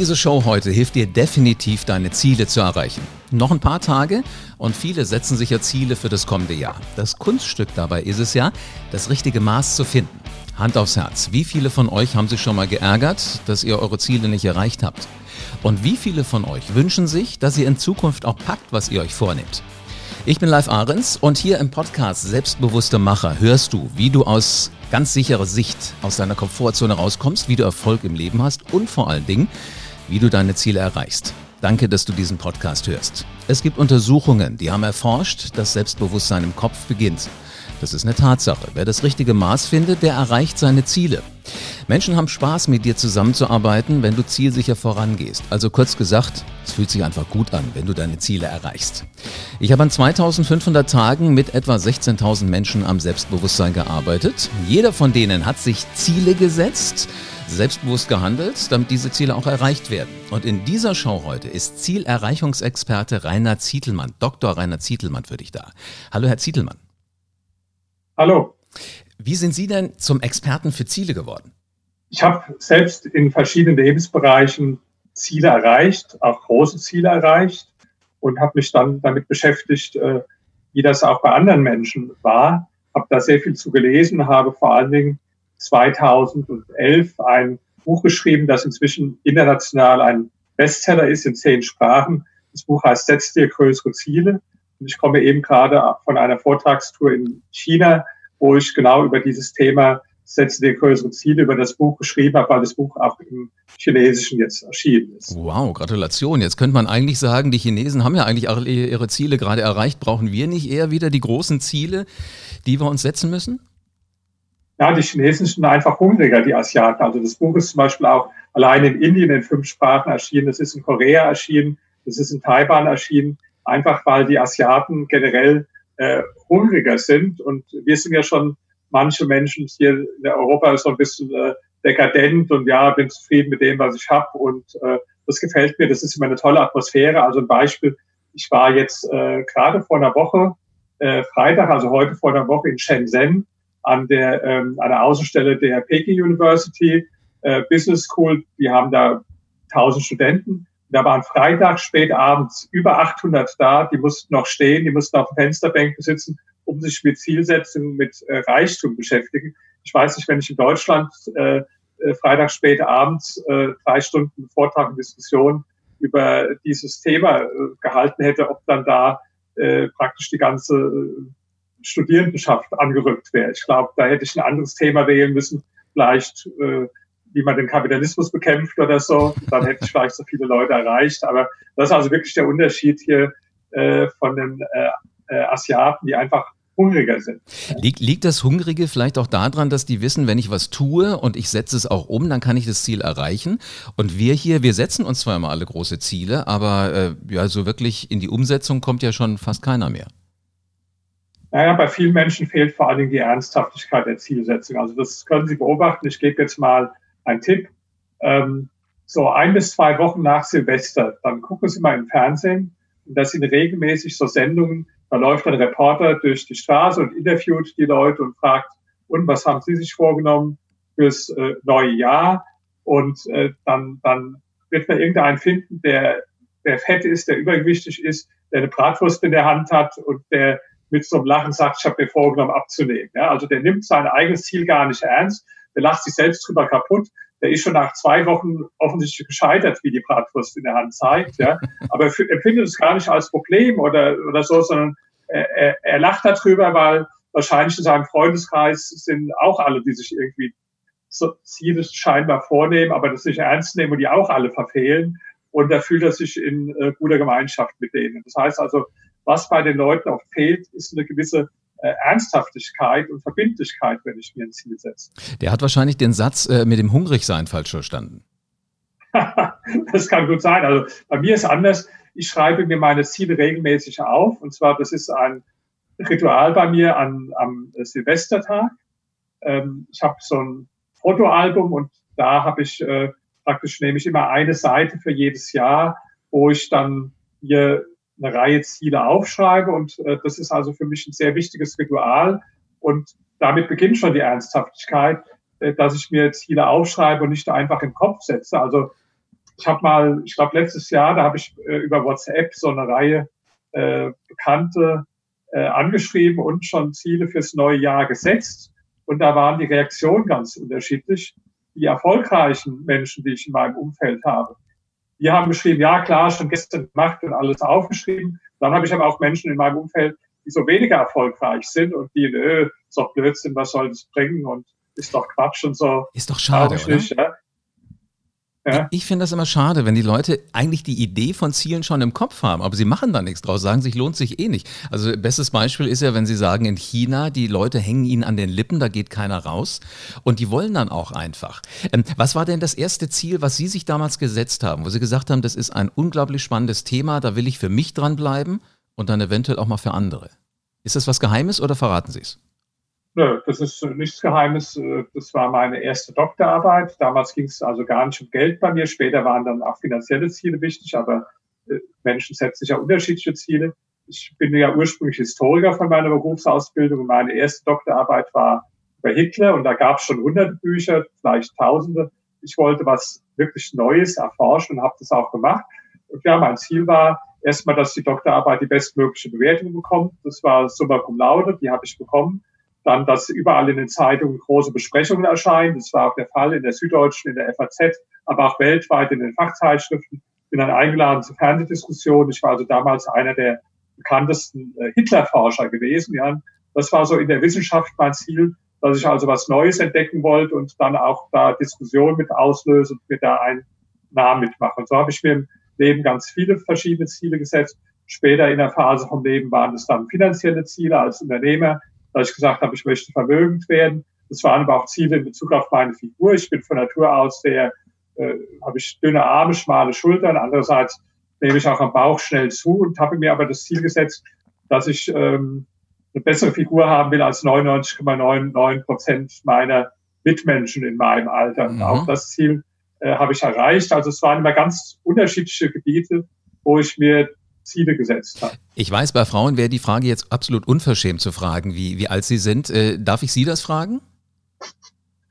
Diese Show heute hilft dir definitiv, deine Ziele zu erreichen. Noch ein paar Tage und viele setzen sich ja Ziele für das kommende Jahr. Das Kunststück dabei ist es ja, das richtige Maß zu finden. Hand aufs Herz, wie viele von euch haben sich schon mal geärgert, dass ihr eure Ziele nicht erreicht habt? Und wie viele von euch wünschen sich, dass ihr in Zukunft auch packt, was ihr euch vornehmt? Ich bin Live Ahrens und hier im Podcast Selbstbewusste Macher hörst du, wie du aus ganz sicherer Sicht aus deiner Komfortzone rauskommst, wie du Erfolg im Leben hast und vor allen Dingen, wie du deine Ziele erreichst. Danke, dass du diesen Podcast hörst. Es gibt Untersuchungen, die haben erforscht, dass Selbstbewusstsein im Kopf beginnt. Das ist eine Tatsache. Wer das richtige Maß findet, der erreicht seine Ziele. Menschen haben Spaß, mit dir zusammenzuarbeiten, wenn du zielsicher vorangehst. Also kurz gesagt, es fühlt sich einfach gut an, wenn du deine Ziele erreichst. Ich habe an 2500 Tagen mit etwa 16.000 Menschen am Selbstbewusstsein gearbeitet. Jeder von denen hat sich Ziele gesetzt, selbstbewusst gehandelt, damit diese Ziele auch erreicht werden. Und in dieser Show heute ist Zielerreichungsexperte Rainer Zietelmann, Dr. Rainer Zietelmann für dich da. Hallo, Herr Zietelmann. Hallo. Wie sind Sie denn zum Experten für Ziele geworden? Ich habe selbst in verschiedenen Lebensbereichen Ziele erreicht, auch große Ziele erreicht und habe mich dann damit beschäftigt, äh, wie das auch bei anderen Menschen war. Habe da sehr viel zu gelesen, habe vor allen Dingen 2011 ein Buch geschrieben, das inzwischen international ein Bestseller ist in zehn Sprachen. Das Buch heißt Setz dir größere Ziele. Und ich komme eben gerade von einer Vortragstour in China, wo ich genau über dieses Thema Setze dir größere Ziele über das Buch geschrieben habe, weil das Buch auch im Chinesischen jetzt erschienen ist. Wow, Gratulation. Jetzt könnte man eigentlich sagen, die Chinesen haben ja eigentlich ihre Ziele gerade erreicht. Brauchen wir nicht eher wieder die großen Ziele, die wir uns setzen müssen? Ja, die Chinesen sind einfach hungriger, die Asiaten. Also das Buch ist zum Beispiel auch allein in Indien in fünf Sprachen erschienen, das ist in Korea erschienen, das ist in Taiwan erschienen einfach weil die Asiaten generell äh, hungriger sind. Und wir sind ja schon manche Menschen hier in Europa so ein bisschen äh, dekadent und ja, bin zufrieden mit dem, was ich habe. Und äh, das gefällt mir. Das ist immer eine tolle Atmosphäre. Also ein Beispiel, ich war jetzt äh, gerade vor einer Woche, äh, Freitag, also heute vor einer Woche in Shenzhen an der ähm, einer Außenstelle der Peking University äh, Business School. Die haben da 1000 Studenten da waren Freitag spät abends über 800 da, die mussten noch stehen, die mussten auf Fensterbänken sitzen, um sich mit Zielsetzungen, mit äh, Reichtum beschäftigen. Ich weiß nicht, wenn ich in Deutschland äh, äh, Freitag spät abends äh, drei Stunden Vortrag und Diskussion über dieses Thema äh, gehalten hätte, ob dann da äh, praktisch die ganze äh, Studierendenschaft angerückt wäre. Ich glaube, da hätte ich ein anderes Thema wählen müssen, vielleicht äh, wie man den Kapitalismus bekämpft oder so, dann hätte ich vielleicht so viele Leute erreicht. Aber das ist also wirklich der Unterschied hier äh, von den äh, äh, Asiaten, die einfach hungriger sind. Liegt, liegt das Hungrige vielleicht auch daran, dass die wissen, wenn ich was tue und ich setze es auch um, dann kann ich das Ziel erreichen? Und wir hier, wir setzen uns zwar immer alle große Ziele, aber äh, ja, so wirklich in die Umsetzung kommt ja schon fast keiner mehr. Naja, bei vielen Menschen fehlt vor allen Dingen die Ernsthaftigkeit der Zielsetzung. Also das können Sie beobachten. Ich gebe jetzt mal ein Tipp. Ähm, so ein bis zwei Wochen nach Silvester, dann gucken Sie mal im Fernsehen. Und das sind regelmäßig so Sendungen, da läuft ein Reporter durch die Straße und interviewt die Leute und fragt, und was haben Sie sich vorgenommen fürs äh, neue Jahr? Und äh, dann, dann wird man irgendeinen finden, der, der fett ist, der übergewichtig ist, der eine Bratwurst in der Hand hat und der mit so einem Lachen sagt, ich habe mir vorgenommen abzunehmen. Ja, also der nimmt sein eigenes Ziel gar nicht ernst, der lacht sich selbst drüber kaputt. Der ist schon nach zwei Wochen offensichtlich gescheitert, wie die Bratwurst in der Hand zeigt. Ja. Aber er empfindet es gar nicht als Problem oder, oder so, sondern er, er lacht darüber, weil wahrscheinlich in seinem Freundeskreis sind auch alle, die sich irgendwie so Ziele scheinbar vornehmen, aber das nicht ernst nehmen und die auch alle verfehlen. Und da fühlt er sich in äh, guter Gemeinschaft mit denen. Das heißt also, was bei den Leuten oft fehlt, ist eine gewisse äh, Ernsthaftigkeit und Verbindlichkeit, wenn ich mir ein Ziel setze. Der hat wahrscheinlich den Satz äh, mit dem Hungrigsein falsch verstanden. das kann gut sein. Also bei mir ist anders. Ich schreibe mir meine Ziele regelmäßig auf. Und zwar, das ist ein Ritual bei mir an, am Silvestertag. Ähm, ich habe so ein Fotoalbum und da habe ich äh, praktisch nehme ich immer eine Seite für jedes Jahr, wo ich dann hier eine Reihe Ziele aufschreibe. Und äh, das ist also für mich ein sehr wichtiges Ritual. Und damit beginnt schon die Ernsthaftigkeit, äh, dass ich mir Ziele aufschreibe und nicht einfach im Kopf setze. Also ich habe mal, ich glaube letztes Jahr, da habe ich äh, über WhatsApp so eine Reihe äh, Bekannte äh, angeschrieben und schon Ziele fürs neue Jahr gesetzt. Und da waren die Reaktionen ganz unterschiedlich. Die erfolgreichen Menschen, die ich in meinem Umfeld habe, die haben geschrieben, ja klar, schon gestern gemacht und alles aufgeschrieben. Dann habe ich aber auch Menschen in meinem Umfeld, die so weniger erfolgreich sind und die, nö, ist doch Blödsinn, was soll das bringen und ist doch Quatsch und so. Ist doch schade, oder? Nicht, ja. Ja. Ich, finde das immer schade, wenn die Leute eigentlich die Idee von Zielen schon im Kopf haben, aber sie machen da nichts draus, sagen sich, lohnt sich eh nicht. Also bestes Beispiel ist ja, wenn sie sagen, in China, die Leute hängen ihnen an den Lippen, da geht keiner raus und die wollen dann auch einfach. Ähm, was war denn das erste Ziel, was Sie sich damals gesetzt haben, wo Sie gesagt haben, das ist ein unglaublich spannendes Thema, da will ich für mich dranbleiben und dann eventuell auch mal für andere? Ist das was Geheimes oder verraten Sie es? Nö, das ist nichts Geheimes. Das war meine erste Doktorarbeit. Damals ging es also gar nicht um Geld bei mir. Später waren dann auch finanzielle Ziele wichtig, aber äh, Menschen setzen sich ja unterschiedliche Ziele. Ich bin ja ursprünglich Historiker von meiner Berufsausbildung. Meine erste Doktorarbeit war über Hitler und da gab es schon hunderte Bücher, vielleicht tausende. Ich wollte was wirklich Neues erforschen und habe das auch gemacht. Und ja, mein Ziel war erstmal, dass die Doktorarbeit die bestmögliche Bewertung bekommt. Das war Summa Cum Laude, die habe ich bekommen. Dann, dass überall in den Zeitungen große Besprechungen erscheinen. Das war auch der Fall in der Süddeutschen, in der FAZ, aber auch weltweit in den Fachzeitschriften. Bin dann eingeladen zu Fernsehdiskussionen. Ich war also damals einer der bekanntesten äh, Hitlerforscher gewesen. Ja. Das war so in der Wissenschaft mein Ziel, dass ich also was Neues entdecken wollte und dann auch da Diskussionen mit auslöse und mir da einen Namen mitmache. Und so habe ich mir im Leben ganz viele verschiedene Ziele gesetzt. Später in der Phase vom Leben waren es dann finanzielle Ziele als Unternehmer dass ich gesagt habe, ich möchte vermögend werden. Das waren aber auch Ziele in Bezug auf meine Figur. Ich bin von Natur aus sehr, äh, habe ich dünne Arme, schmale Schultern. Andererseits nehme ich auch am Bauch schnell zu und habe mir aber das Ziel gesetzt, dass ich ähm, eine bessere Figur haben will als 99,99 Prozent meiner Mitmenschen in meinem Alter. Mhm. Auch das Ziel äh, habe ich erreicht. Also es waren immer ganz unterschiedliche Gebiete, wo ich mir Ziele gesetzt hat. Ich weiß, bei Frauen wäre die Frage jetzt absolut unverschämt zu fragen, wie, wie alt sie sind. Äh, darf ich Sie das fragen?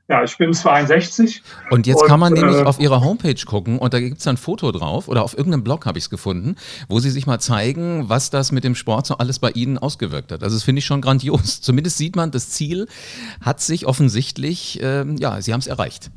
Ja, ich bin 62. Und jetzt und, kann man nämlich äh, auf Ihrer Homepage gucken und da gibt es ein Foto drauf oder auf irgendeinem Blog habe ich es gefunden, wo Sie sich mal zeigen, was das mit dem Sport so alles bei Ihnen ausgewirkt hat. Also das finde ich schon grandios. Zumindest sieht man, das Ziel hat sich offensichtlich, äh, ja, Sie haben es erreicht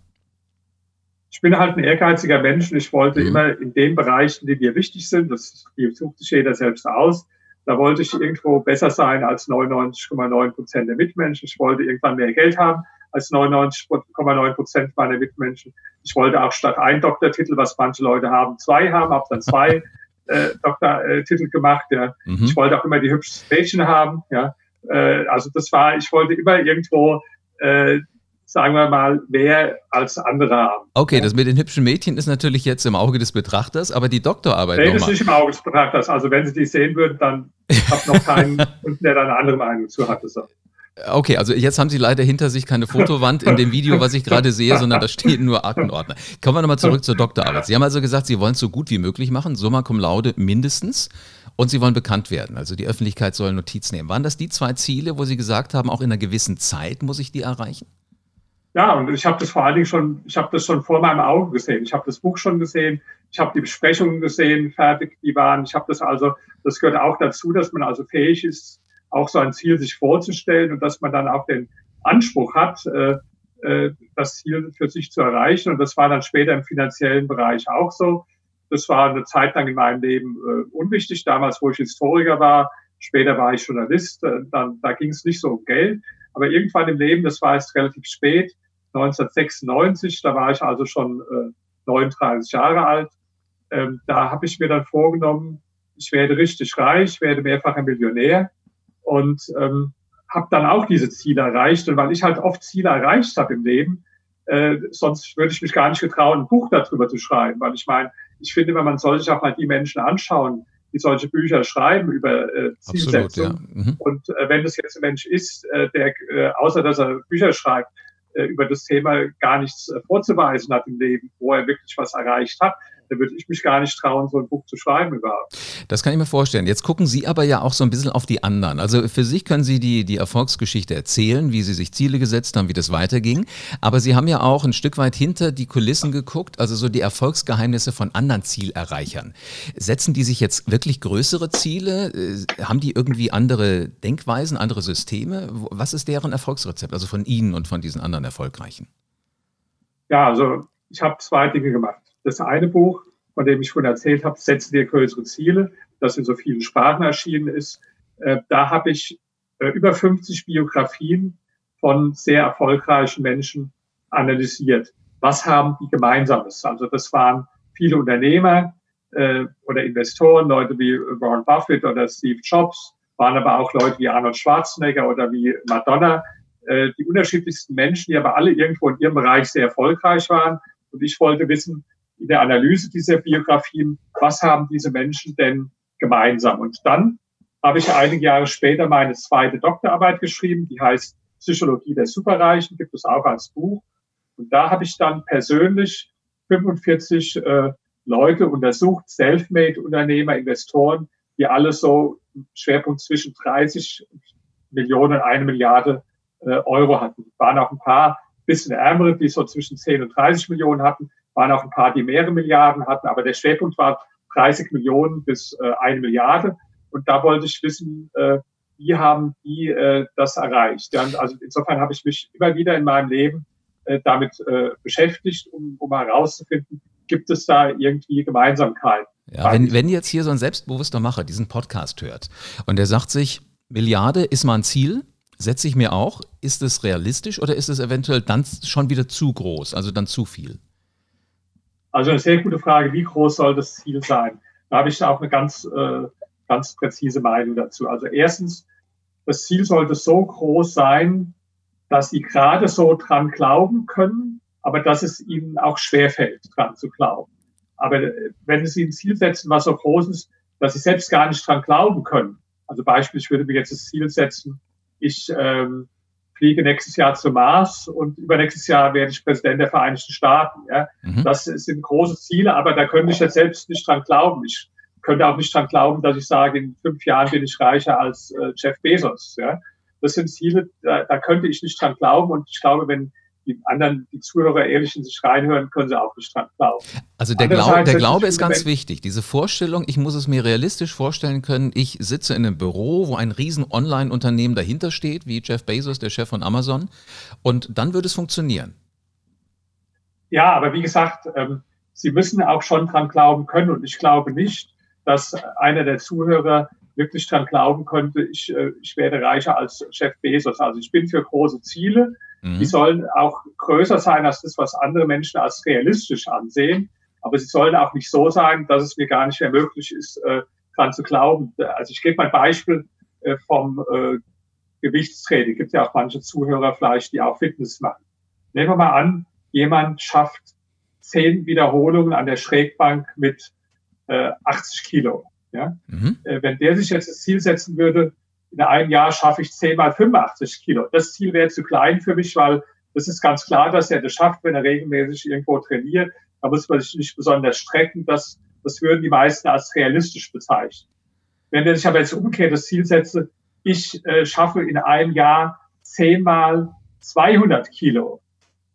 ich bin halt ein ehrgeiziger Mensch und ich wollte mhm. immer in den Bereichen, die mir wichtig sind, das sucht sich jeder selbst aus, da wollte ich irgendwo besser sein als 99,9 Prozent der Mitmenschen. Ich wollte irgendwann mehr Geld haben als 99,9 Prozent meiner Mitmenschen. Ich wollte auch statt ein Doktortitel, was manche Leute haben, zwei haben, habe dann zwei äh, Doktortitel gemacht. Ja. Mhm. Ich wollte auch immer die hübschesten Mädchen haben. Ja. Äh, also das war, ich wollte immer irgendwo äh, sagen wir mal, mehr als andere haben. Okay, das mit den hübschen Mädchen ist natürlich jetzt im Auge des Betrachters, aber die Doktorarbeit. Nee, das ist nicht im Auge des Betrachters. Also wenn Sie die sehen würden, dann habe noch keinen, der da eine andere Meinung zu hatte. So. Okay, also jetzt haben Sie leider hinter sich keine Fotowand in dem Video, was ich gerade sehe, sondern da stehen nur Aktenordner. Kommen wir nochmal zurück zur Doktorarbeit. Sie haben also gesagt, Sie wollen es so gut wie möglich machen, summa cum laude mindestens. Und Sie wollen bekannt werden, also die Öffentlichkeit soll Notiz nehmen. Waren das die zwei Ziele, wo Sie gesagt haben, auch in einer gewissen Zeit muss ich die erreichen? Ja, und ich habe das vor allen Dingen schon, ich habe das schon vor meinem Auge gesehen. Ich habe das Buch schon gesehen, ich habe die Besprechungen gesehen, fertig, die waren. Ich habe das also, das gehört auch dazu, dass man also fähig ist, auch so ein Ziel sich vorzustellen und dass man dann auch den Anspruch hat, äh, äh, das Ziel für sich zu erreichen. Und das war dann später im finanziellen Bereich auch so. Das war eine Zeit lang in meinem Leben äh, unwichtig. Damals, wo ich Historiker war, später war ich Journalist, äh, dann, da ging es nicht so um Geld. Aber irgendwann im Leben, das war jetzt relativ spät, 1996, da war ich also schon äh, 39 Jahre alt. Ähm, da habe ich mir dann vorgenommen, ich werde richtig reich, werde mehrfacher Millionär und ähm, habe dann auch diese Ziele erreicht. Und weil ich halt oft Ziele erreicht habe im Leben, äh, sonst würde ich mich gar nicht getrauen, ein Buch darüber zu schreiben. Weil ich meine, ich finde, wenn man soll sich auch mal die Menschen anschauen, die solche Bücher schreiben über äh, Zielsetzung. Absolut, ja. mhm. Und äh, wenn das jetzt ein Mensch ist, äh, der äh, außer dass er Bücher schreibt, über das Thema gar nichts äh, vorzuweisen hat im Leben, wo er wirklich was erreicht hat, da würde ich mich gar nicht trauen, so ein Buch zu schreiben überhaupt. Das kann ich mir vorstellen. Jetzt gucken Sie aber ja auch so ein bisschen auf die anderen. Also für sich können Sie die, die Erfolgsgeschichte erzählen, wie Sie sich Ziele gesetzt haben, wie das weiterging. Aber Sie haben ja auch ein Stück weit hinter die Kulissen geguckt, also so die Erfolgsgeheimnisse von anderen Zielerreichern. Setzen die sich jetzt wirklich größere Ziele? Äh, haben die irgendwie andere Denkweisen, andere Systeme? Was ist deren Erfolgsrezept, also von Ihnen und von diesen anderen Erfolgreichen? Ja, also ich habe zwei Dinge gemacht. Das eine Buch, von dem ich schon erzählt habe, Setze dir größere Ziele, das in so vielen Sprachen erschienen ist. Äh, da habe ich äh, über 50 Biografien von sehr erfolgreichen Menschen analysiert. Was haben die Gemeinsames? Also das waren viele Unternehmer äh, oder Investoren, Leute wie Warren Buffett oder Steve Jobs, waren aber auch Leute wie Arnold Schwarzenegger oder wie Madonna, äh, die unterschiedlichsten Menschen, die aber alle irgendwo in ihrem Bereich sehr erfolgreich waren. Und ich wollte wissen, in der Analyse dieser Biografien, was haben diese Menschen denn gemeinsam? Und dann habe ich einige Jahre später meine zweite Doktorarbeit geschrieben, die heißt Psychologie der Superreichen, gibt es auch als Buch. Und da habe ich dann persönlich 45 äh, Leute untersucht, Selfmade-Unternehmer, Investoren, die alle so Schwerpunkt zwischen 30 Millionen und eine Milliarde äh, Euro hatten. Waren auch ein paar bisschen ärmere, die so zwischen 10 und 30 Millionen hatten, waren auch ein paar, die mehrere Milliarden hatten, aber der Schwerpunkt war 30 Millionen bis äh, eine Milliarde. Und da wollte ich wissen, äh, wie haben die äh, das erreicht? Ja, also insofern habe ich mich immer wieder in meinem Leben äh, damit äh, beschäftigt, um, um herauszufinden, gibt es da irgendwie Gemeinsamkeiten? Ja, wenn, wenn jetzt hier so ein selbstbewusster Macher diesen Podcast hört und der sagt sich, Milliarde ist mal ein Ziel, setze ich mir auch. Ist es realistisch oder ist es eventuell dann schon wieder zu groß, also dann zu viel? Also eine sehr gute Frage, wie groß soll das Ziel sein? Da habe ich auch eine ganz, äh, ganz präzise Meinung dazu. Also erstens, das Ziel sollte so groß sein, dass Sie gerade so dran glauben können, aber dass es Ihnen auch schwerfällt, dran zu glauben. Aber äh, wenn Sie ein Ziel setzen, was so groß ist, dass Sie selbst gar nicht dran glauben können, also beispielsweise würde mir jetzt das Ziel setzen, ich ähm, fliege nächstes Jahr zum Mars und übernächstes Jahr werde ich Präsident der Vereinigten Staaten. Ja? Mhm. Das sind große Ziele, aber da könnte ich jetzt selbst nicht dran glauben. Ich könnte auch nicht dran glauben, dass ich sage, in fünf Jahren bin ich reicher als äh, Jeff Bezos. Ja? Das sind Ziele, da, da könnte ich nicht dran glauben. Und ich glaube, wenn die anderen, die Zuhörer ehrlich in sich reinhören, können sie auch nicht dran glauben. Also der, Glaub, der Glaube ist ganz wichtig. Diese Vorstellung, ich muss es mir realistisch vorstellen können, ich sitze in einem Büro, wo ein riesen Online-Unternehmen dahinter steht, wie Jeff Bezos, der Chef von Amazon, und dann würde es funktionieren. Ja, aber wie gesagt, ähm, Sie müssen auch schon dran glauben können und ich glaube nicht, dass einer der Zuhörer wirklich dran glauben könnte, ich, äh, ich werde reicher als Chef Bezos. Also ich bin für große Ziele, Mhm. Die sollen auch größer sein als das, was andere Menschen als realistisch ansehen. Aber sie sollen auch nicht so sein, dass es mir gar nicht mehr möglich ist, äh, dran zu glauben. Also ich gebe mal ein Beispiel äh, vom äh, Gewichtstraining. Es gibt ja auch manche Zuhörer vielleicht, die auch Fitness machen. Nehmen wir mal an, jemand schafft zehn Wiederholungen an der Schrägbank mit äh, 80 Kilo. Ja? Mhm. Äh, wenn der sich jetzt das Ziel setzen würde, in einem Jahr schaffe ich 10 mal 85 Kilo. Das Ziel wäre zu klein für mich, weil das ist ganz klar, dass er das schafft, wenn er regelmäßig irgendwo trainiert. Da muss man sich nicht besonders strecken. Das, das würden die meisten als realistisch bezeichnen. Wenn sich aber jetzt umgekehrt das Ziel setze, ich äh, schaffe in einem Jahr 10 mal 200 Kilo.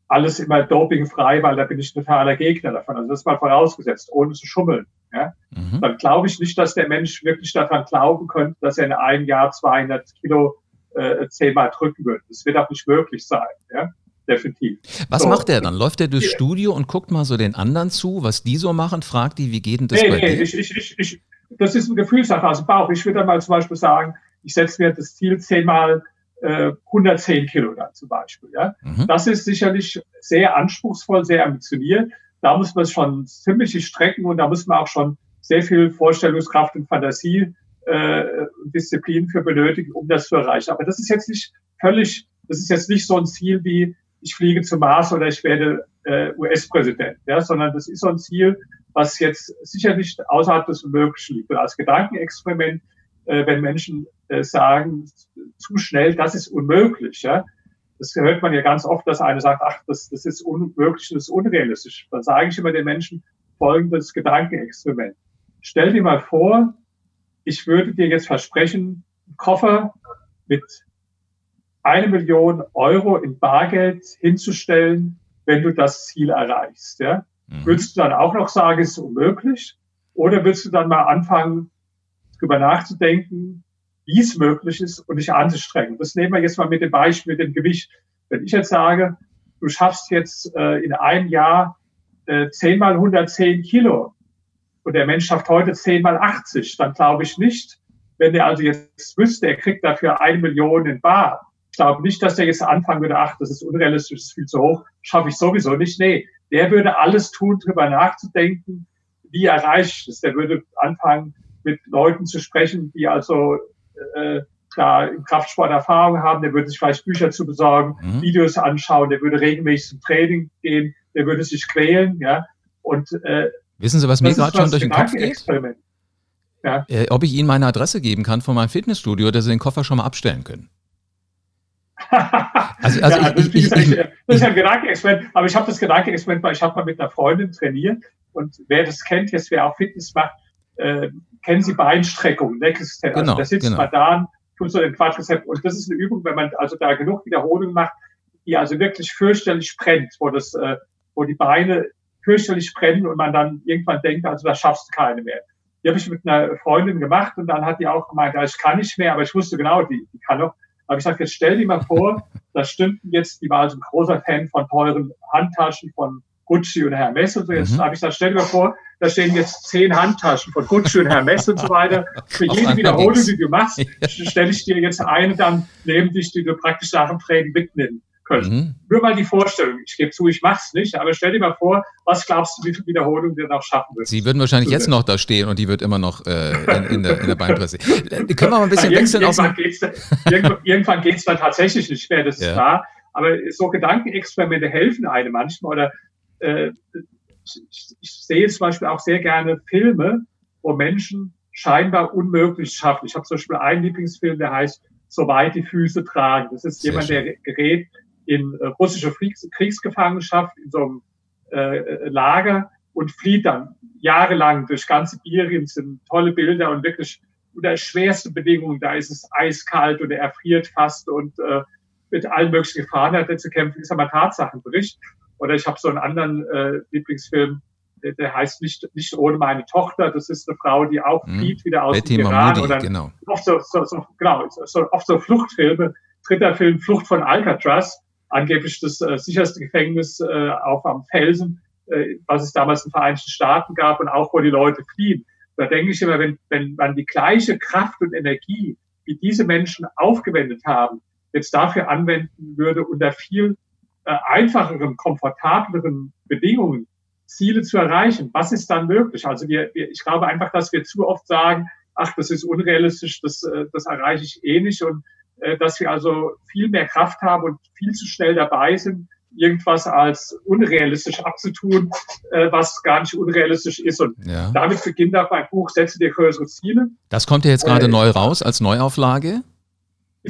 Alles immer dopingfrei, weil da bin ich totaler Gegner davon. Also das mal vorausgesetzt, ohne zu schummeln ja, mhm. dann glaube ich nicht, dass der Mensch wirklich daran glauben könnte, dass er in einem Jahr 200 Kilo äh, zehnmal drücken wird. Das wird auch nicht möglich sein. Ja? Definitiv. Was so. macht er dann? Läuft er durchs ja. Studio und guckt mal so den anderen zu, was die so machen? Fragt die, wie geht denn das nee, bei nee, dir? Ich, ich, ich, ich, das ist eine Gefühlssache aus also dem Bauch. Ich würde mal zum Beispiel sagen, ich setze mir das Ziel zehnmal äh, 110 Kilo dann zum Beispiel. Ja? Mhm. Das ist sicherlich sehr anspruchsvoll, sehr ambitioniert da muss man schon ziemlich strecken und da muss man auch schon sehr viel Vorstellungskraft und Fantasie äh, Disziplin für benötigen, um das zu erreichen. Aber das ist jetzt nicht völlig, das ist jetzt nicht so ein Ziel wie ich fliege zum Mars oder ich werde äh, US-Präsident, ja, sondern das ist so ein Ziel, was jetzt sicher nicht außerhalb des Unmöglichen liegt. Und als Gedankenexperiment, äh, wenn Menschen äh, sagen, zu schnell, das ist unmöglich, ja, das hört man ja ganz oft, dass einer sagt, ach, das, das ist unmöglich, das ist unrealistisch. Dann sage ich immer den Menschen, folgendes Gedankenexperiment. Stell dir mal vor, ich würde dir jetzt versprechen, einen Koffer mit eine Million Euro in Bargeld hinzustellen, wenn du das Ziel erreichst. Ja? Mhm. Würdest du dann auch noch sagen, es ist unmöglich? Oder willst du dann mal anfangen, darüber nachzudenken, wie es möglich ist und dich anzustrengen? Das nehmen wir jetzt mal mit dem Beispiel mit dem Gewicht. Wenn ich jetzt sage, du schaffst jetzt äh, in einem Jahr äh, 10 mal 110 Kilo und der Mensch schafft heute 10 mal 80, dann glaube ich nicht, wenn er also jetzt wüsste, er kriegt dafür eine Million in Bar, ich glaube nicht, dass der jetzt anfangen würde, ach, das ist unrealistisch, das ist viel zu hoch, schaffe ich sowieso nicht. Nee, der würde alles tun, darüber nachzudenken, wie erreiche ich das. Der würde anfangen, mit Leuten zu sprechen, die also äh, da im Kraftsport Erfahrung haben, der würde sich vielleicht Bücher zu besorgen, mhm. Videos anschauen, der würde regelmäßig zum Training gehen, der würde sich quälen, ja. Und äh, wissen Sie, was mir gerade schon durch den Kopf geht? Ja. Äh, ob ich Ihnen meine Adresse geben kann von meinem Fitnessstudio, dass Sie den Koffer schon mal abstellen können. also, also ja, ich, ich, ich, das ist ein Gedankenexperiment, aber ich habe das Gedankenexperiment, weil ich habe mal mit einer Freundin trainiert und wer das kennt, jetzt wer auch Fitness macht, äh, kennen Sie Beinstreckung, Neck also genau, also da sitzt genau. man da, tut so den Quadrizeps und das ist eine Übung, wenn man also da genug Wiederholungen macht, die also wirklich fürchterlich brennt, wo das, äh, wo die Beine fürchterlich brennen und man dann irgendwann denkt, also da schaffst du keine mehr. Die habe ich mit einer Freundin gemacht und dann hat die auch gemeint, ja, ich kann nicht mehr, aber ich wusste genau, die, die kann noch. Aber ich sage, jetzt stell dir mal vor, da stünden jetzt, die war also ein großer Fan von teuren Handtaschen von Gucci und Hermes und so. Jetzt mhm. habe ich gesagt, stell dir mal vor, da stehen jetzt zehn Handtaschen von und Hermes und so weiter. Für jede Wiederholung, die du machst, stelle ich dir jetzt eine dann neben dich, die du praktisch nach dem Training mitnehmen können. Mhm. Nur mal die Vorstellung. Ich gebe zu, ich mache es nicht, aber stell dir mal vor, was glaubst du, wie viele Wiederholungen du noch schaffen wirst? Sie würden wahrscheinlich jetzt noch da stehen und die wird immer noch äh, in, in, der, in der Beinpresse. Können wir mal ein bisschen wechseln? Irgendwann geht es irgendwann geht's dann tatsächlich nicht mehr, das ist ja. klar. Aber so Gedankenexperimente helfen einem manchmal. Oder äh, ich, ich sehe zum Beispiel auch sehr gerne Filme, wo Menschen scheinbar unmöglich schaffen. Ich habe zum Beispiel einen Lieblingsfilm, der heißt Soweit die Füße tragen. Das ist sehr jemand, der gerät in äh, russische Kriegs Kriegsgefangenschaft in so einem äh, Lager und flieht dann jahrelang durch ganz Sibirien. Das sind tolle Bilder und wirklich unter schwersten Bedingungen. Da ist es eiskalt und er erfriert fast und äh, mit allen möglichen Gefahren hat er zu kämpfen. Ist aber Tatsachenbericht. Oder ich habe so einen anderen äh, Lieblingsfilm, der, der heißt nicht, nicht ohne meine Tochter. Das ist eine Frau, die auch mhm. flieht wieder aus Betty dem Iran. Mahmoudi, oder genau. Oft so, so, so, genau, so, oft so Fluchtfilme. Dritter Film, Flucht von Alcatraz. Angeblich das äh, sicherste Gefängnis äh, auf am Felsen, äh, was es damals in den Vereinigten Staaten gab und auch wo die Leute fliehen. Da denke ich immer, wenn, wenn man die gleiche Kraft und Energie, wie diese Menschen aufgewendet haben, jetzt dafür anwenden würde, unter viel einfacheren, komfortableren Bedingungen Ziele zu erreichen. Was ist dann möglich? Also wir, wir, ich glaube einfach, dass wir zu oft sagen, ach, das ist unrealistisch, das, äh, das erreiche ich eh nicht und äh, dass wir also viel mehr Kraft haben und viel zu schnell dabei sind, irgendwas als unrealistisch abzutun, äh, was gar nicht unrealistisch ist. Und ja. damit beginnt auch mein Buch, setze dir größere Ziele. Das kommt ja jetzt gerade äh, neu raus als Neuauflage.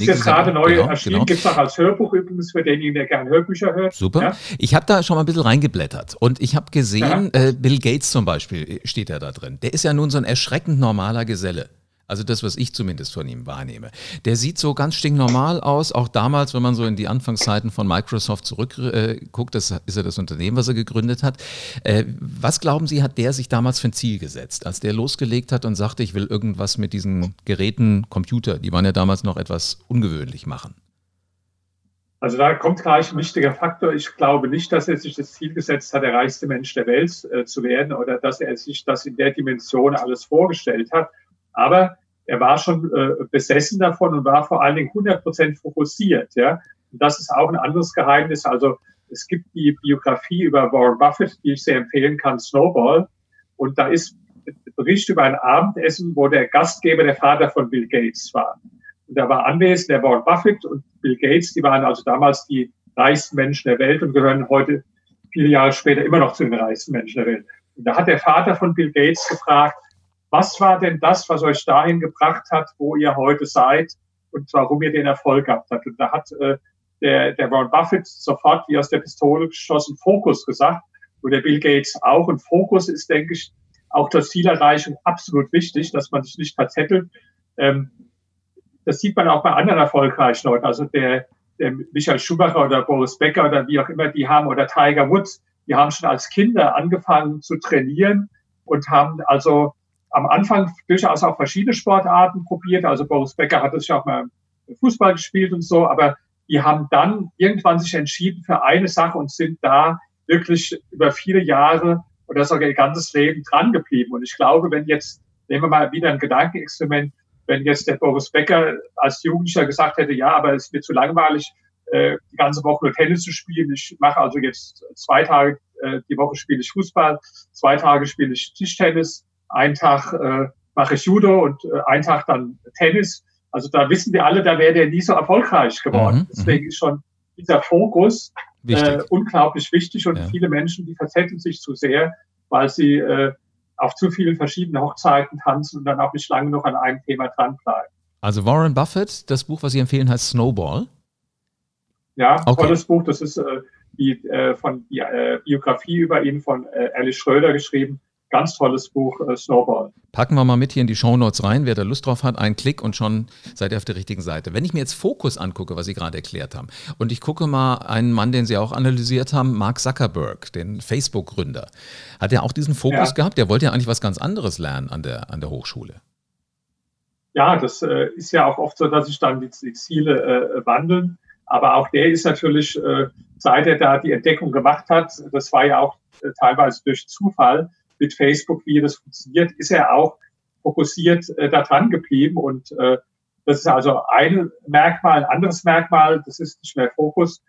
Ist jetzt gerade neu genau, erschienen, genau. gibt es auch als Hörbuch übrigens für denjenigen, der gerne Hörbücher hört. Super. Ja? Ich habe da schon mal ein bisschen reingeblättert und ich habe gesehen, ja. äh, Bill Gates zum Beispiel steht ja da drin. Der ist ja nun so ein erschreckend normaler Geselle. Also das, was ich zumindest von ihm wahrnehme. Der sieht so ganz stinknormal aus. Auch damals, wenn man so in die Anfangszeiten von Microsoft zurückguckt, äh, das ist ja das Unternehmen, was er gegründet hat. Äh, was glauben Sie, hat der sich damals für ein Ziel gesetzt, als der losgelegt hat und sagte, ich will irgendwas mit diesen Geräten, Computer, die waren ja damals noch etwas ungewöhnlich machen? Also da kommt gleich ein wichtiger Faktor. Ich glaube nicht, dass er sich das Ziel gesetzt hat, der reichste Mensch der Welt äh, zu werden oder dass er sich das in der Dimension alles vorgestellt hat. Aber er war schon äh, besessen davon und war vor allen Dingen 100 Prozent fokussiert. Ja? Und das ist auch ein anderes Geheimnis. Also es gibt die Biografie über Warren Buffett, die ich sehr empfehlen kann, Snowball. Und da ist Bericht über ein Abendessen, wo der Gastgeber der Vater von Bill Gates war. Und da war anwesend der Warren Buffett und Bill Gates, die waren also damals die reichsten Menschen der Welt und gehören heute, viele Jahre später, immer noch zu den reichsten Menschen der Welt. Und da hat der Vater von Bill Gates gefragt, was war denn das, was euch dahin gebracht hat, wo ihr heute seid und warum ihr den Erfolg gehabt habt? Und da hat äh, der, der Warren Buffett sofort wie aus der Pistole geschossen Fokus gesagt. oder Bill Gates auch. Und Fokus ist, denke ich, auch zur Zielerreichung absolut wichtig, dass man sich nicht verzettelt. Ähm, das sieht man auch bei anderen erfolgreichen Leuten. Also der, der Michael Schumacher oder Boris Becker oder wie auch immer, die haben, oder Tiger Woods, die haben schon als Kinder angefangen zu trainieren und haben also am Anfang durchaus auch verschiedene Sportarten probiert. Also Boris Becker hat sich auch mal Fußball gespielt und so, aber die haben dann irgendwann sich entschieden für eine Sache und sind da wirklich über viele Jahre oder sogar ihr ganzes Leben dran geblieben. Und ich glaube, wenn jetzt, nehmen wir mal wieder ein Gedankenexperiment, wenn jetzt der Boris Becker als Jugendlicher gesagt hätte, ja, aber es wird zu langweilig, äh, die ganze Woche nur Tennis zu spielen. Ich mache also jetzt zwei Tage äh, die Woche spiele ich Fußball, zwei Tage spiele ich Tischtennis, einen Tag äh, mache ich Judo und äh, einen Tag dann Tennis. Also da wissen wir alle, da wäre der nie so erfolgreich geworden. Mhm, Deswegen mhm. ist schon dieser Fokus äh, unglaublich wichtig und ja. viele Menschen, die verzetteln sich zu sehr, weil sie äh, auf zu vielen verschiedenen Hochzeiten tanzen und dann auch nicht lange noch an einem Thema dranbleiben. Also Warren Buffett, das Buch, was Sie empfehlen, heißt Snowball. Ja, okay. tolles Buch. Das ist äh, die, äh, von die äh, Biografie über ihn von äh, Alice Schröder geschrieben. Ganz tolles Buch, äh, Snowball. Packen wir mal mit hier in die Shownotes rein. Wer da Lust drauf hat, ein Klick und schon seid ihr auf der richtigen Seite. Wenn ich mir jetzt Fokus angucke, was Sie gerade erklärt haben, und ich gucke mal einen Mann, den Sie auch analysiert haben, Mark Zuckerberg, den Facebook-Gründer. Hat er auch diesen Fokus ja. gehabt? Der wollte ja eigentlich was ganz anderes lernen an der, an der Hochschule. Ja, das äh, ist ja auch oft so, dass sich dann die, die Ziele äh, wandeln. Aber auch der ist natürlich, äh, seit er da die Entdeckung gemacht hat, das war ja auch äh, teilweise durch Zufall, mit Facebook, wie das funktioniert, ist er auch fokussiert äh, daran geblieben. Und äh, das ist also ein Merkmal, ein anderes Merkmal, das ist nicht mehr Fokus,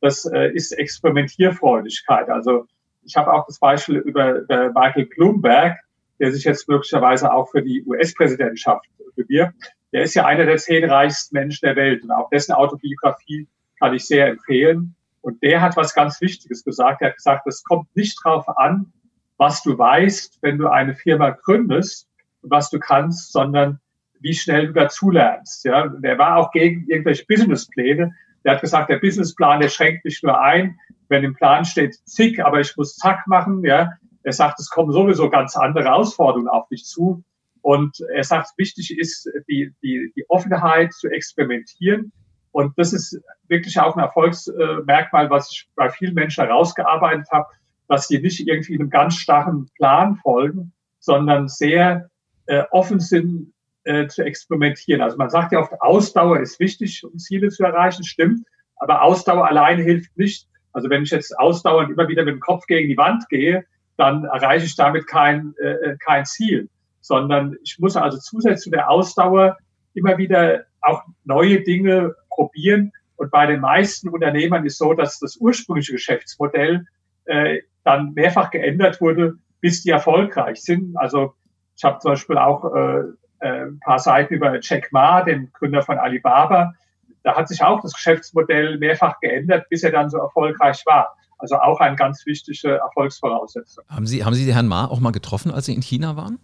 das äh, ist Experimentierfreudigkeit. Also ich habe auch das Beispiel über, über Michael Bloomberg, der sich jetzt möglicherweise auch für die US-Präsidentschaft bewirbt. Der ist ja einer der zehn reichsten Menschen der Welt und auch dessen Autobiografie kann ich sehr empfehlen. Und der hat was ganz Wichtiges gesagt. Er hat gesagt, es kommt nicht darauf an, was du weißt, wenn du eine Firma gründest und was du kannst, sondern wie schnell du dazulernst. Ja, der war auch gegen irgendwelche Businesspläne. Der hat gesagt, der Businessplan, der schränkt mich nur ein, wenn im Plan steht zick, aber ich muss zack machen. Ja, er sagt, es kommen sowieso ganz andere Herausforderungen auf dich zu. Und er sagt, wichtig ist, die, die, die Offenheit zu experimentieren. Und das ist wirklich auch ein Erfolgsmerkmal, was ich bei vielen Menschen herausgearbeitet habe, dass die nicht irgendwie einem ganz starren Plan folgen, sondern sehr äh, offen sind äh, zu experimentieren. Also man sagt ja oft, Ausdauer ist wichtig, um Ziele zu erreichen, stimmt, aber Ausdauer alleine hilft nicht. Also wenn ich jetzt ausdauernd immer wieder mit dem Kopf gegen die Wand gehe, dann erreiche ich damit kein, äh, kein Ziel, sondern ich muss also zusätzlich zu der Ausdauer immer wieder auch neue Dinge probieren. Und bei den meisten Unternehmern ist so, dass das ursprüngliche Geschäftsmodell äh, dann mehrfach geändert wurde, bis die erfolgreich sind. Also ich habe zum Beispiel auch äh, äh, ein paar Seiten über Jack Ma, den Gründer von Alibaba. Da hat sich auch das Geschäftsmodell mehrfach geändert, bis er dann so erfolgreich war. Also auch eine ganz wichtige Erfolgsvoraussetzung. Haben Sie, haben Sie Herrn Ma auch mal getroffen, als Sie in China waren?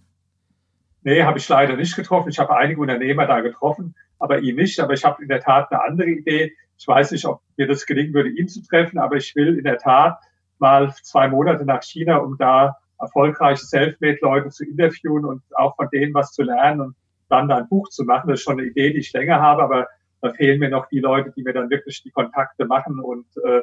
Nee, habe ich leider nicht getroffen. Ich habe einige Unternehmer da getroffen, aber ihn nicht. Aber ich habe in der Tat eine andere Idee. Ich weiß nicht, ob mir das gelingen würde, ihn zu treffen, aber ich will in der Tat mal zwei Monate nach China, um da erfolgreiche Selfmade-Leute zu interviewen und auch von denen was zu lernen und dann ein Buch zu machen. Das ist schon eine Idee, die ich länger habe, aber da fehlen mir noch die Leute, die mir dann wirklich die Kontakte machen und äh,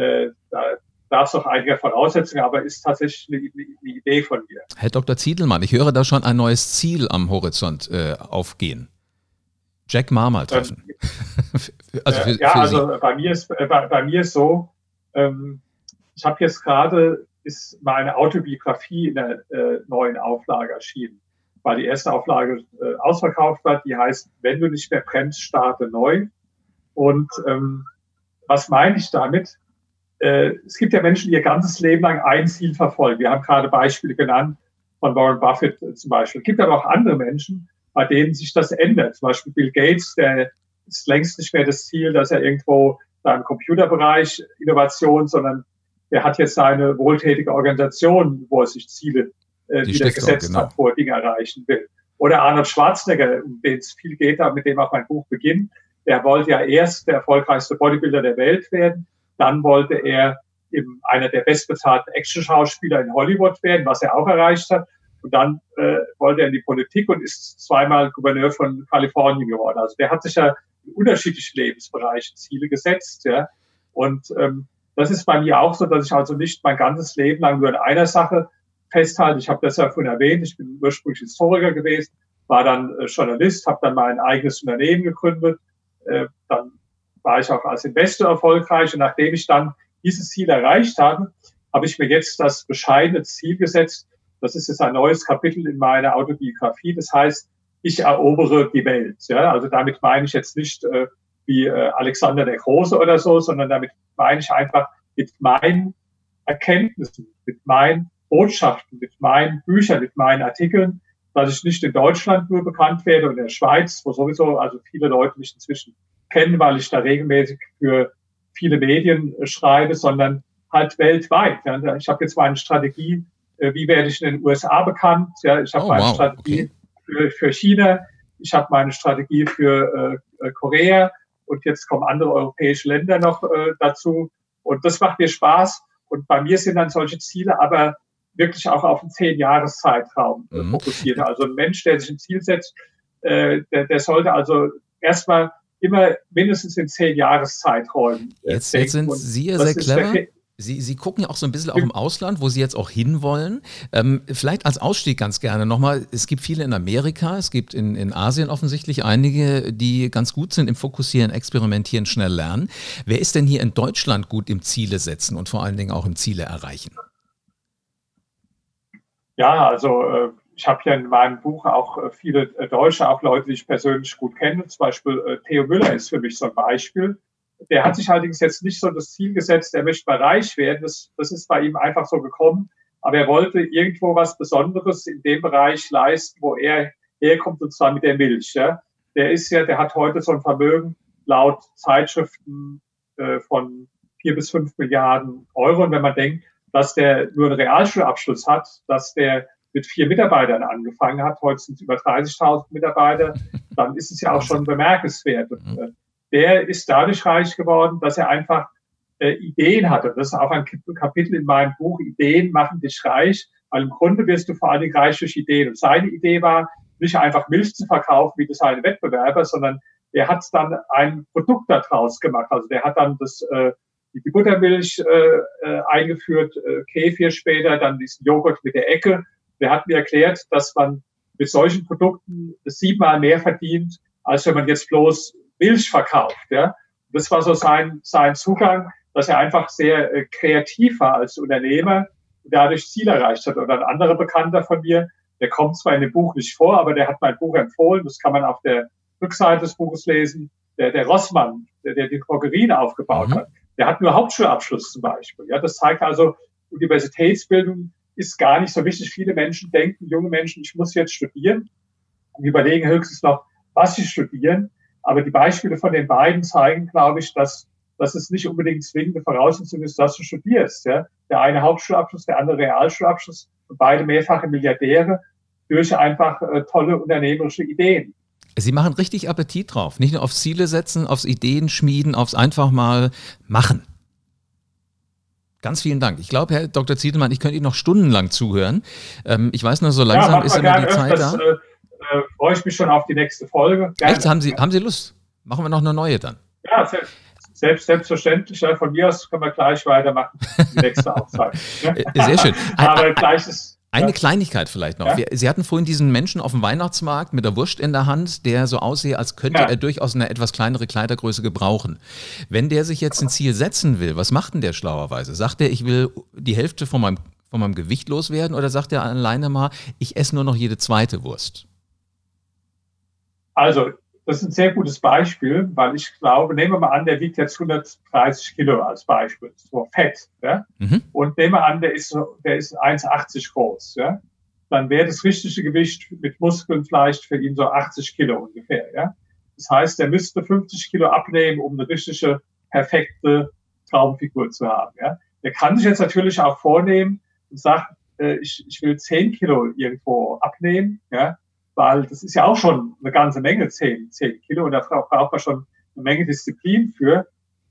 äh, da darf es auch einige Voraussetzungen, aber ist tatsächlich eine, eine, Idee von mir. Herr Dr. Ziedelmann, ich höre da schon ein neues Ziel am Horizont äh, aufgehen. Jack Ma mal treffen. Ähm, also für, ja, für also bei mir ist bei, bei mir ist so, ähm, ich habe jetzt gerade, ist meine Autobiografie in der äh, neuen Auflage erschienen, weil die erste Auflage äh, ausverkauft war. Die heißt, wenn du nicht mehr brennst, starte neu. Und ähm, was meine ich damit? Äh, es gibt ja Menschen, die ihr ganzes Leben lang ein Ziel verfolgen. Wir haben gerade Beispiele genannt von Warren Buffett äh, zum Beispiel. Es gibt aber auch andere Menschen, bei denen sich das ändert. Zum Beispiel Bill Gates, der ist längst nicht mehr das Ziel, dass er irgendwo da im Computerbereich Innovation, sondern er hat jetzt seine wohltätige Organisation, wo er sich Ziele äh, wieder Stiftung, gesetzt genau. hat, wo er Dinge erreichen will. Oder Arnold Schwarzenegger, um den es viel geht, mit dem auch mein Buch beginnt. Der wollte ja erst der erfolgreichste Bodybuilder der Welt werden. Dann wollte er eben einer der bestbezahlten Action-Schauspieler in Hollywood werden, was er auch erreicht hat. Und dann äh, wollte er in die Politik und ist zweimal Gouverneur von Kalifornien geworden. Also der hat sich ja in unterschiedlichen Lebensbereichen Ziele gesetzt. Ja. Und ähm, das ist bei mir auch so, dass ich also nicht mein ganzes Leben lang nur in einer Sache festhalte. Ich habe das ja vorhin erwähnt, ich bin ursprünglich Historiker gewesen, war dann äh, Journalist, habe dann mein eigenes Unternehmen gegründet. Äh, dann war ich auch als Investor erfolgreich. Und nachdem ich dann dieses Ziel erreicht habe, habe ich mir jetzt das bescheidene Ziel gesetzt. Das ist jetzt ein neues Kapitel in meiner Autobiografie. Das heißt, ich erobere die Welt. Ja? Also damit meine ich jetzt nicht äh, wie äh, Alexander der Große oder so, sondern damit meine ich einfach mit meinen Erkenntnissen, mit meinen Botschaften, mit meinen Büchern, mit meinen Artikeln, dass ich nicht in Deutschland nur bekannt werde und in der Schweiz, wo sowieso also viele Leute mich inzwischen kennen, weil ich da regelmäßig für viele Medien äh, schreibe, sondern halt weltweit. Ja. Ich habe jetzt meine Strategie, äh, wie werde ich in den USA bekannt? Ja, ich habe oh, meine wow. Strategie okay. für, für China, ich habe meine Strategie für äh, äh, Korea und jetzt kommen andere europäische Länder noch äh, dazu. Und das macht mir Spaß. Und bei mir sind dann solche Ziele aber wirklich auch auf einen Zehn-Jahres-Zeitraum äh, mhm. fokussiert. Also ein Mensch, der sich ein Ziel setzt, äh, der, der sollte also erstmal immer mindestens in zehn Jahreszeiträumen. Jetzt, jetzt sind Sie ja sehr clever. Sie, Sie gucken ja auch so ein bisschen auch im Ausland, wo Sie jetzt auch hinwollen. Ähm, vielleicht als Ausstieg ganz gerne nochmal, es gibt viele in Amerika, es gibt in, in Asien offensichtlich einige, die ganz gut sind im Fokussieren, Experimentieren, schnell lernen. Wer ist denn hier in Deutschland gut im Ziele setzen und vor allen Dingen auch im Ziele erreichen? Ja, also äh, ich habe ja in meinem Buch auch äh, viele äh, Deutsche, auch Leute, die ich persönlich gut kenne. Zum Beispiel Theo Müller ist für mich so ein Beispiel. Der hat sich allerdings jetzt nicht so das Ziel gesetzt, er möchte mal reich werden. Das, das ist bei ihm einfach so gekommen. Aber er wollte irgendwo was Besonderes in dem Bereich leisten, wo er herkommt, und zwar mit der Milch. Ja. Der ist ja, der hat heute so ein Vermögen laut Zeitschriften äh, von vier bis fünf Milliarden Euro. Und wenn man denkt, dass der nur einen Realschulabschluss hat, dass der mit vier Mitarbeitern angefangen hat, heute sind es über 30.000 Mitarbeiter, dann ist es ja auch schon bemerkenswert. Und, äh, der ist dadurch reich geworden, dass er einfach äh, Ideen hatte. Das ist auch ein Kapitel in meinem Buch, Ideen machen dich reich, weil im Grunde wirst du vor allen Dingen reich durch Ideen. Und seine Idee war, nicht einfach Milch zu verkaufen wie das seine Wettbewerber, sondern er hat dann ein Produkt daraus gemacht. Also der hat dann das äh, die Buttermilch äh, äh, eingeführt, äh, Kefir später, dann diesen Joghurt mit der Ecke. Der hat mir erklärt, dass man mit solchen Produkten siebenmal mehr verdient, als wenn man jetzt bloß Milch verkauft. Ja? Das war so sein, sein Zugang, dass er einfach sehr äh, kreativ war als Unternehmer und dadurch Ziel erreicht hat. Und ein anderer Bekannter von mir, der kommt zwar in dem Buch nicht vor, aber der hat mein Buch empfohlen. Das kann man auf der Rückseite des Buches lesen. Der, der Rossmann, der, der die Drogerien aufgebaut mhm. hat der hat nur Hauptschulabschluss zum Beispiel. Ja, das zeigt also, Universitätsbildung ist gar nicht so wichtig. Viele Menschen denken, junge Menschen, ich muss jetzt studieren und überlegen höchstens noch, was sie studieren. Aber die Beispiele von den beiden zeigen, glaube ich, dass, dass es nicht unbedingt zwingende Voraussetzung ist, dass du studierst. Ja? Der eine Hauptschulabschluss, der andere Realschulabschluss und beide mehrfache Milliardäre durch einfach äh, tolle unternehmerische Ideen. Sie machen richtig Appetit drauf. Nicht nur aufs Ziele setzen, aufs Ideen schmieden, aufs einfach mal machen. Ganz vielen Dank. Ich glaube, Herr Dr. Ziedelmann, ich könnte Ihnen noch stundenlang zuhören. Ähm, ich weiß nur, so langsam ja, ist immer die Zeit öfters, da. Äh, äh, freue ich mich schon auf die nächste Folge. Gerne. Echt? Haben Sie, haben Sie Lust? Machen wir noch eine neue dann? Ja, selbst, selbst, selbstverständlich. Ja, von mir aus können wir gleich weitermachen. Die nächste Aufzeichnung. Äh, sehr schön. Aber gleich ist eine Kleinigkeit vielleicht noch. Ja? Sie hatten vorhin diesen Menschen auf dem Weihnachtsmarkt mit der Wurst in der Hand, der so aussehe, als könnte ja. er durchaus eine etwas kleinere Kleidergröße gebrauchen. Wenn der sich jetzt ein Ziel setzen will, was macht denn der schlauerweise? Sagt er, ich will die Hälfte von meinem, von meinem Gewicht loswerden oder sagt er alleine mal, ich esse nur noch jede zweite Wurst? Also das ist ein sehr gutes Beispiel, weil ich glaube, nehmen wir mal an, der wiegt jetzt 130 Kilo als Beispiel, so fett, ja? Mhm. Und nehmen wir an, der ist, der ist 1,80 groß, ja? Dann wäre das richtige Gewicht mit Muskeln vielleicht für ihn so 80 Kilo ungefähr, ja? Das heißt, er müsste 50 Kilo abnehmen, um eine richtige, perfekte Traumfigur zu haben, ja? Der kann sich jetzt natürlich auch vornehmen und sagt, äh, ich, ich will 10 Kilo irgendwo abnehmen, ja? Weil das ist ja auch schon eine ganze Menge, 10, 10 Kilo, und da braucht man schon eine Menge Disziplin für.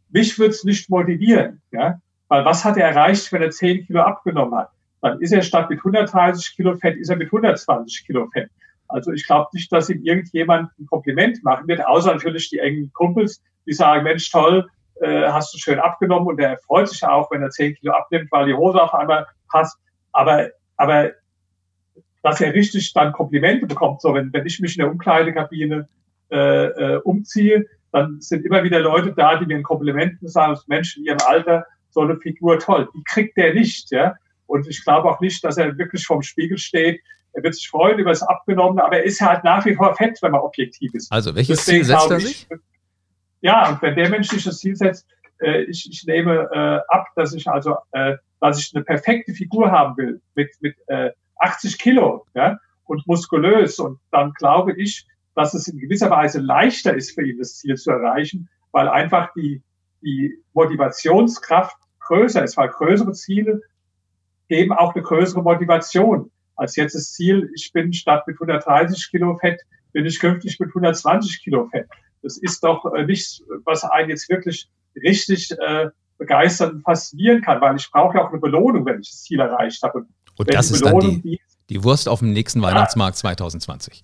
Mich würde es nicht motivieren. Ja? Weil was hat er erreicht, wenn er 10 Kilo abgenommen hat? Dann ist er statt mit 130 Kilo Fett, ist er mit 120 Kilo Fett. Also ich glaube nicht, dass ihm irgendjemand ein Kompliment machen wird, außer natürlich die engen Kumpels, die sagen, Mensch, toll, äh, hast du schön abgenommen und er freut sich auch, wenn er 10 Kilo abnimmt, weil die Hose auf einmal passt. Aber, aber dass er richtig dann Komplimente bekommt, so wenn, wenn ich mich in der Umkleidekabine äh, äh, umziehe, dann sind immer wieder Leute da, die mir ein Kompliment sagen, Menschen in ihrem Alter, so eine Figur toll. Die kriegt der nicht, ja. Und ich glaube auch nicht, dass er wirklich vorm Spiegel steht. Er wird sich freuen über das Abgenommene, aber er ist halt nach wie vor fett, wenn man objektiv ist. Also welches Deswegen Ziel setzt er sich? Ich, ja, und wenn der Mensch sich das Ziel setzt, äh, ich, ich nehme äh, ab, dass ich also, äh, dass ich eine perfekte Figur haben will mit, mit äh, 80 Kilo ja, und muskulös. Und dann glaube ich, dass es in gewisser Weise leichter ist für ihn, das Ziel zu erreichen, weil einfach die, die Motivationskraft größer ist, weil größere Ziele geben auch eine größere Motivation als jetzt das Ziel, ich bin statt mit 130 Kilo Fett, bin ich künftig mit 120 Kilo Fett. Das ist doch äh, nichts, was einen jetzt wirklich richtig äh, begeistern und faszinieren kann, weil ich brauche ja auch eine Belohnung, wenn ich das Ziel erreicht habe. Und das ist dann die, die Wurst auf dem nächsten Weihnachtsmarkt 2020.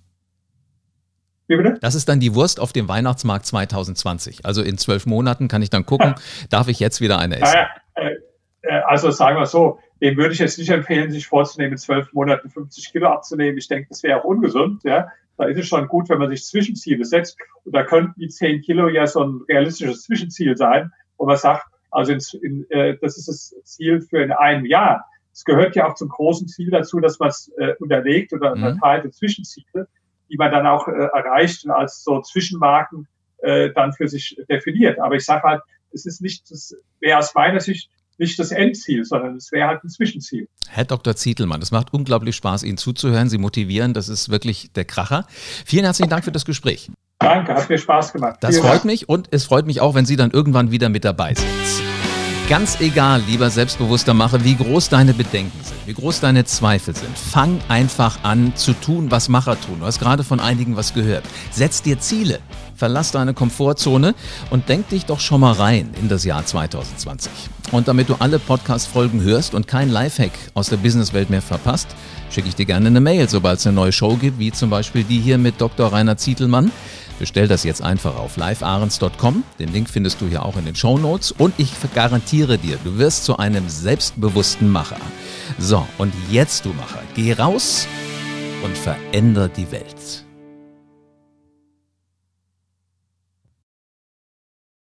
Wie bitte? Das ist dann die Wurst auf dem Weihnachtsmarkt 2020. Also in zwölf Monaten kann ich dann gucken, darf ich jetzt wieder eine essen? Äh, äh, also sagen wir so, dem würde ich jetzt nicht empfehlen, sich vorzunehmen, in zwölf Monaten 50 Kilo abzunehmen. Ich denke, das wäre auch ungesund. Ja? Da ist es schon gut, wenn man sich Zwischenziele setzt. Und da könnten die 10 Kilo ja so ein realistisches Zwischenziel sein, wo man sagt, also in, in, äh, das ist das Ziel für in einem Jahr. Es gehört ja auch zum großen Ziel dazu, dass man es äh, unterlegt oder mhm. unterteilt in Zwischenziele, die man dann auch äh, erreicht und als so Zwischenmarken äh, dann für sich definiert. Aber ich sage halt, es ist nicht, das wäre aus meiner Sicht nicht das Endziel, sondern es wäre halt ein Zwischenziel. Herr Dr. Zietelmann, es macht unglaublich Spaß, Ihnen zuzuhören. Sie motivieren, das ist wirklich der Kracher. Vielen herzlichen Dank für das Gespräch. Danke, hat mir Spaß gemacht. Das Vielen freut Dank. mich und es freut mich auch, wenn Sie dann irgendwann wieder mit dabei sind. Ganz egal, lieber selbstbewusster Macher, wie groß deine Bedenken sind, wie groß deine Zweifel sind. Fang einfach an zu tun, was Macher tun. Du hast gerade von einigen was gehört. Setz dir Ziele, verlass deine Komfortzone und denk dich doch schon mal rein in das Jahr 2020. Und damit du alle Podcast-Folgen hörst und kein Lifehack aus der Businesswelt mehr verpasst, schicke ich dir gerne eine Mail, sobald es eine neue Show gibt, wie zum Beispiel die hier mit Dr. Rainer Zietelmann. Bestell das jetzt einfach auf liveahrens.com. Den Link findest du hier auch in den Show Notes. Und ich garantiere dir, du wirst zu einem selbstbewussten Macher. So, und jetzt du Macher, geh raus und veränder die Welt.